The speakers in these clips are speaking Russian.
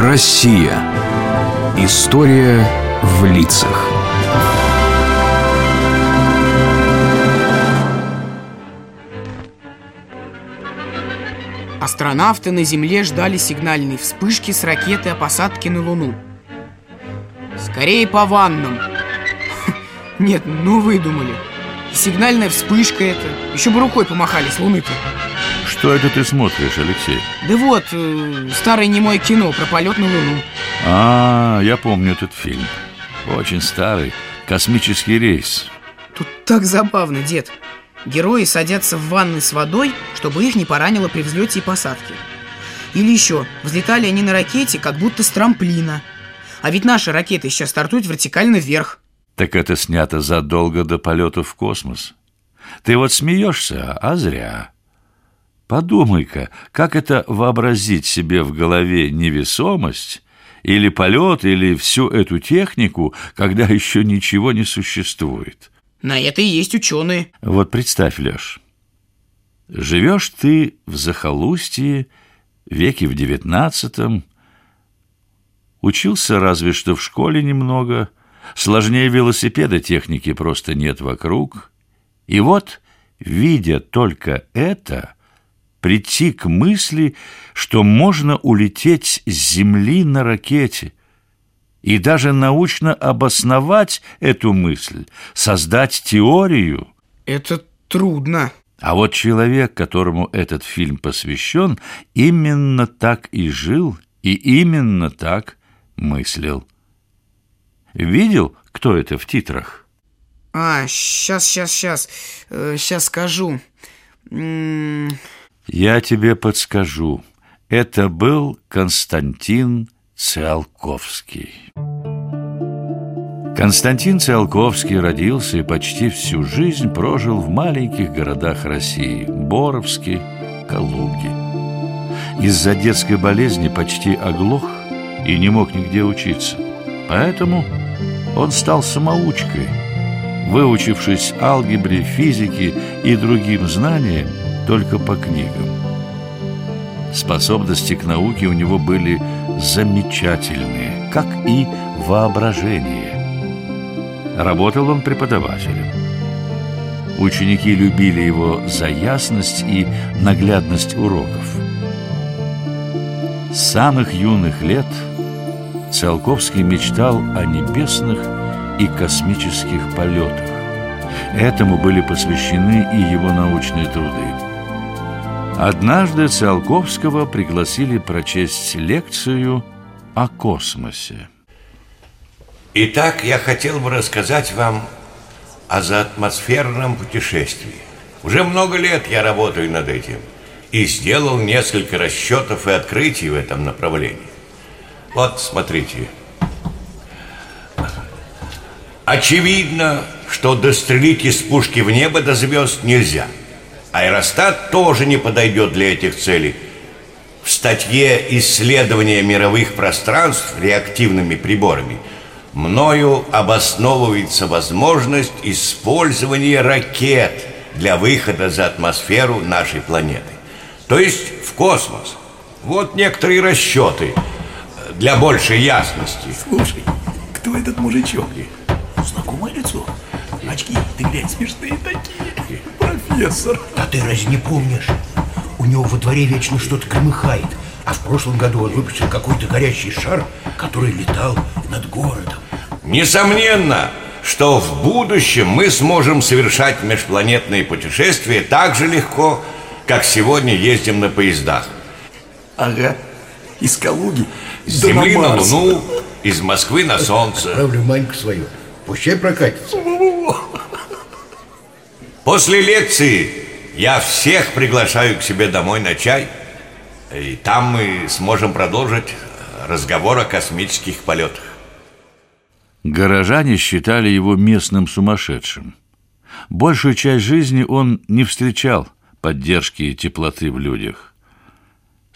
Россия. История в лицах. Астронавты на Земле ждали сигнальной вспышки с ракеты о посадке на Луну. Скорее по ваннам. Нет, ну выдумали. Сигнальная вспышка это. Еще бы рукой помахали с Луны-то. Что это ты смотришь, Алексей? Да вот, э, старое немое кино про полет на Луну. А, я помню этот фильм. Очень старый. Космический рейс. Тут так забавно, дед. Герои садятся в ванны с водой, чтобы их не поранило при взлете и посадке. Или еще, взлетали они на ракете, как будто с трамплина. А ведь наши ракеты сейчас стартуют вертикально вверх. Так это снято задолго до полета в космос. Ты вот смеешься, а зря. Подумай-ка, как это вообразить себе в голове невесомость или полет, или всю эту технику, когда еще ничего не существует? На это и есть ученые. Вот представь, Леш, живешь ты в захолустье, веке в девятнадцатом, учился разве что в школе немного, сложнее велосипеда техники просто нет вокруг, и вот, видя только это, прийти к мысли, что можно улететь с Земли на ракете и даже научно обосновать эту мысль, создать теорию. Это трудно. А вот человек, которому этот фильм посвящен, именно так и жил и именно так мыслил. Видел, кто это в титрах? А, сейчас, сейчас, сейчас, сейчас скажу. М -м я тебе подскажу. Это был Константин Циолковский. Константин Циолковский родился и почти всю жизнь прожил в маленьких городах России – Боровске, Калуге. Из-за детской болезни почти оглох и не мог нигде учиться. Поэтому он стал самоучкой. Выучившись алгебре, физике и другим знаниям, только по книгам. Способности к науке у него были замечательные, как и воображение. Работал он преподавателем. Ученики любили его за ясность и наглядность уроков. С самых юных лет Циолковский мечтал о небесных и космических полетах. Этому были посвящены и его научные труды. Однажды Циолковского пригласили прочесть лекцию о космосе. Итак, я хотел бы рассказать вам о заатмосферном путешествии. Уже много лет я работаю над этим и сделал несколько расчетов и открытий в этом направлении. Вот, смотрите. Очевидно, что дострелить из пушки в небо до звезд нельзя – Аэростат тоже не подойдет для этих целей. В статье «Исследование мировых пространств реактивными приборами» мною обосновывается возможность использования ракет для выхода за атмосферу нашей планеты. То есть в космос. Вот некоторые расчеты для большей ясности. Слушай, кто этот мужичок? Знакомое лицо. Очки, ты глянь, смешные такие профессор. Да ты разве не помнишь? У него во дворе вечно что-то громыхает. А в прошлом году он выпустил какой-то горящий шар, который летал над городом. Несомненно, что в будущем мы сможем совершать межпланетные путешествия так же легко, как сегодня ездим на поездах. Ага, из Калуги С Земли на, Луну, из Москвы на Солнце. Отправлю Маньку свою, пущай прокатится. После лекции я всех приглашаю к себе домой на чай. И там мы сможем продолжить разговор о космических полетах. Горожане считали его местным сумасшедшим. Большую часть жизни он не встречал поддержки и теплоты в людях.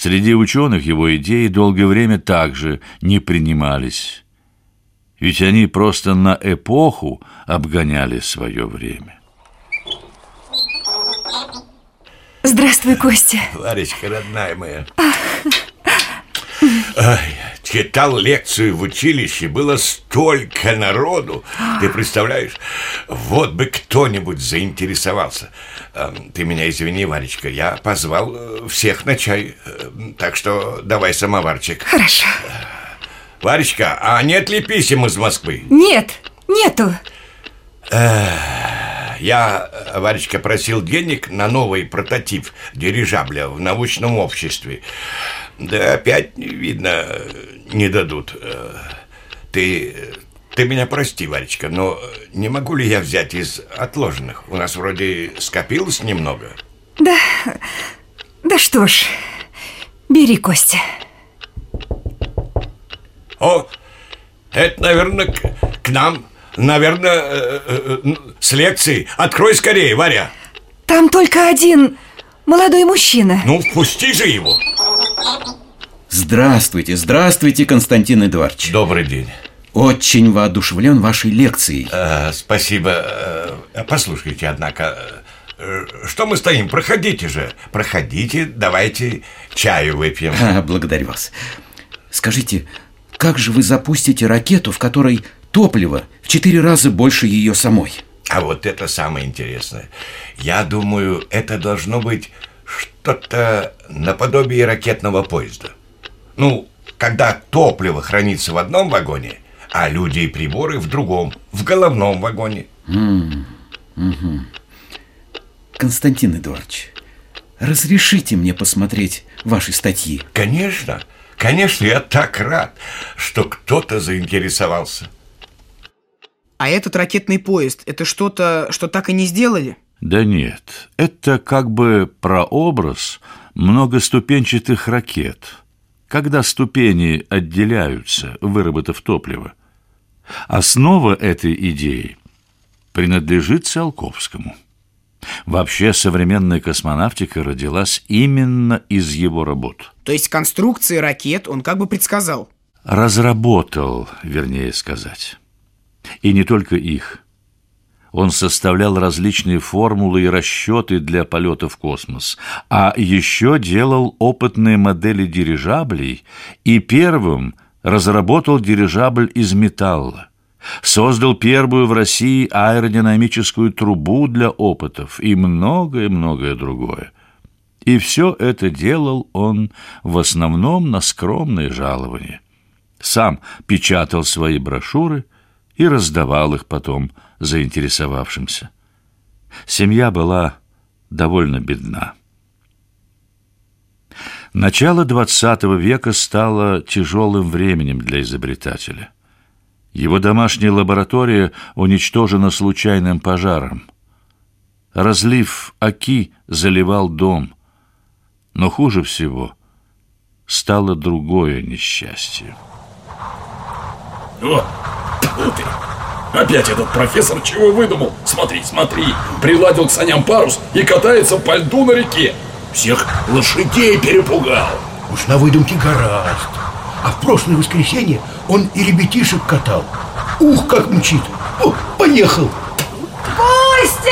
Среди ученых его идеи долгое время также не принимались, ведь они просто на эпоху обгоняли свое время. Здравствуй, Костя. Ларечка, родная моя. Ай, читал лекцию в училище, было столько народу. Ты представляешь? Вот бы кто-нибудь заинтересовался. Эм, ты меня извини, Варечка, я позвал э, всех на чай. Э, так что давай самоварчик. Хорошо. Варечка, а нет ли писем из Москвы? Нет, нету. Я, Варечка, просил денег на новый прототип дирижабля в научном обществе. Да опять, видно, не дадут. Э, ты, ты меня прости, Варечка, но не могу ли я взять из отложенных? У нас вроде скопилось немного. Да, да что ж, бери, Костя. О, это, наверное, к, к нам, наверное, э, э, э, с лекции. Открой скорее, Варя. Там только один молодой мужчина. Ну, впусти же его. Здравствуйте, здравствуйте, Константин Эдуардович. Добрый день. Очень воодушевлен вашей лекцией. Э, спасибо. Э, Послушайте, однако, э, что мы стоим? Проходите же. Проходите, давайте чаю выпьем. А, благодарю вас. Скажите, как же вы запустите ракету, в которой топливо в четыре раза больше ее самой? А вот это самое интересное. Я думаю, это должно быть что-то наподобие ракетного поезда. Ну, когда топливо хранится в одном вагоне, а люди и приборы в другом, в головном вагоне. Константин Эдуардович, разрешите мне посмотреть ваши статьи? Конечно, конечно, я так рад, что кто-то заинтересовался. А этот ракетный поезд, это что-то, что так и не сделали? Да нет, это как бы прообраз многоступенчатых ракет, когда ступени отделяются, выработав топливо. Основа этой идеи принадлежит Циолковскому. Вообще современная космонавтика родилась именно из его работ. То есть конструкции ракет он как бы предсказал. Разработал, вернее сказать. И не только их. Он составлял различные формулы и расчеты для полета в космос, а еще делал опытные модели дирижаблей и первым разработал дирижабль из металла. Создал первую в России аэродинамическую трубу для опытов и многое-многое другое. И все это делал он в основном на скромные жалования. Сам печатал свои брошюры и раздавал их потом заинтересовавшимся. Семья была довольно бедна. Начало XX века стало тяжелым временем для изобретателя. Его домашняя лаборатория уничтожена случайным пожаром. Разлив оки заливал дом. Но хуже всего стало другое несчастье. О, тьфу ты! Опять этот профессор чего выдумал? Смотри, смотри, приладил к саням парус и катается по льду на реке. Всех лошадей перепугал. Уж на выдумке гораст. А в прошлое воскресенье он и ребятишек катал. Ух, как мчит. О, поехал. Костя!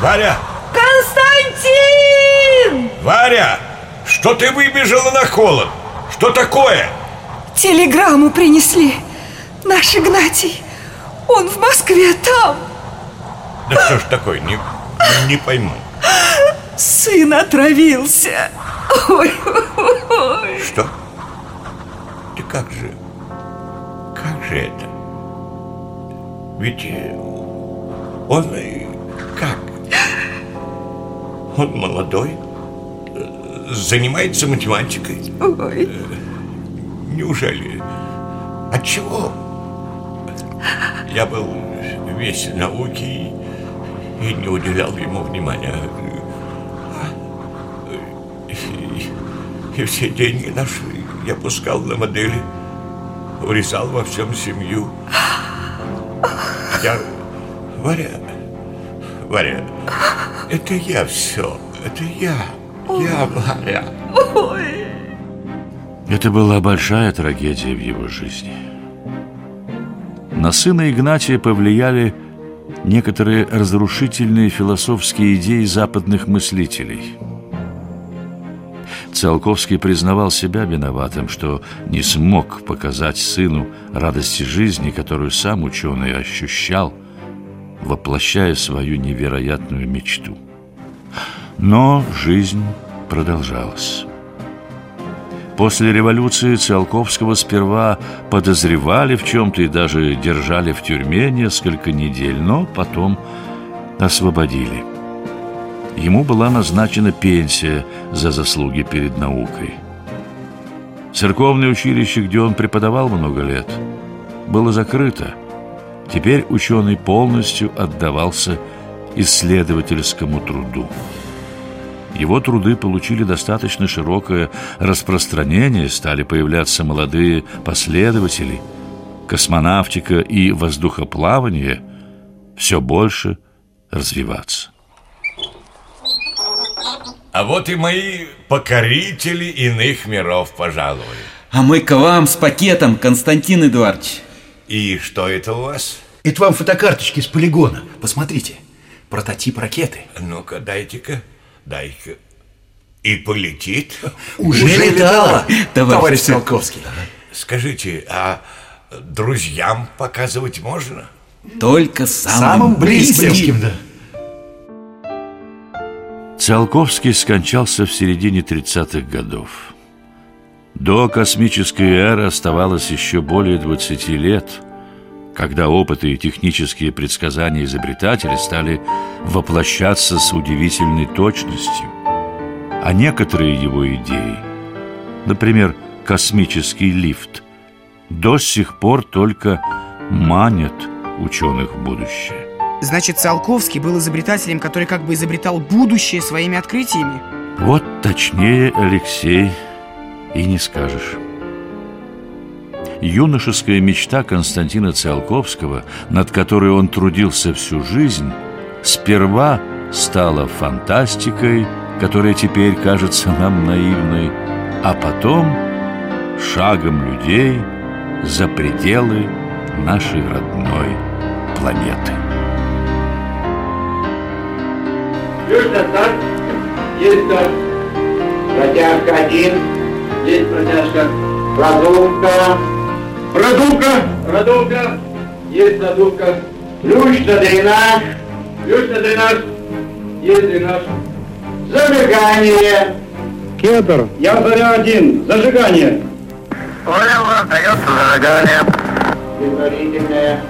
Варя! Константин! Варя! Что ты выбежала на холод? Что такое? Телеграмму принесли. Наш Игнатий. Он в Москве там. Да что ж такое, не, не пойму. Сын отравился. Ой, ой. Что? Ты как же? Как же это? Ведь э, он э, как? Он молодой, э, занимается математикой. ой. Неужели? От чего? Я был весь в науке и, и не уделял ему внимания. И все деньги наши я пускал на модели, урезал во всем семью. Я... Варя, Варя, это я все, это я, я, Варя. Это была большая трагедия в его жизни. На сына Игнатия повлияли некоторые разрушительные философские идеи западных мыслителей. Циолковский признавал себя виноватым, что не смог показать сыну радости жизни, которую сам ученый ощущал, воплощая свою невероятную мечту. Но жизнь продолжалась. После революции Циолковского сперва подозревали в чем-то и даже держали в тюрьме несколько недель, но потом освободили. Ему была назначена пенсия за заслуги перед наукой. Церковное училище, где он преподавал много лет, было закрыто. Теперь ученый полностью отдавался исследовательскому труду. Его труды получили достаточно широкое распространение, стали появляться молодые последователи. Космонавтика и воздухоплавание все больше развиваться. А вот и мои покорители иных миров пожаловали. А мы к вам с пакетом, Константин Эдуардович. И что это у вас? Это вам фотокарточки с полигона. Посмотрите, прототип ракеты. Ну-ка, дайте-ка, дай-ка. И полетит? Уже, Уже летала, товарищ, товарищ Циолковский. Скажите, а друзьям показывать можно? Только самым, Самым близким. близким. да. Циолковский скончался в середине 30-х годов. До космической эры оставалось еще более 20 лет, когда опыты и технические предсказания изобретателей стали воплощаться с удивительной точностью. А некоторые его идеи, например, космический лифт, до сих пор только манят ученых в будущее. Значит, Циолковский был изобретателем, который как бы изобретал будущее своими открытиями. Вот точнее, Алексей, и не скажешь. Юношеская мечта Константина Циолковского, над которой он трудился всю жизнь, сперва стала фантастикой, которая теперь кажется нам наивной, а потом шагом людей за пределы нашей родной планеты. Южный старт. Есть старт. Протяжка один. Есть протяжка. Продувка. Продувка. Продувка. Есть продувка. Ключ на дренаж. Ключ на дренаж. Есть дренаж. Зажигание. Кетер. Я заря один. Зажигание. Понял, дается зажигание. Предварительное.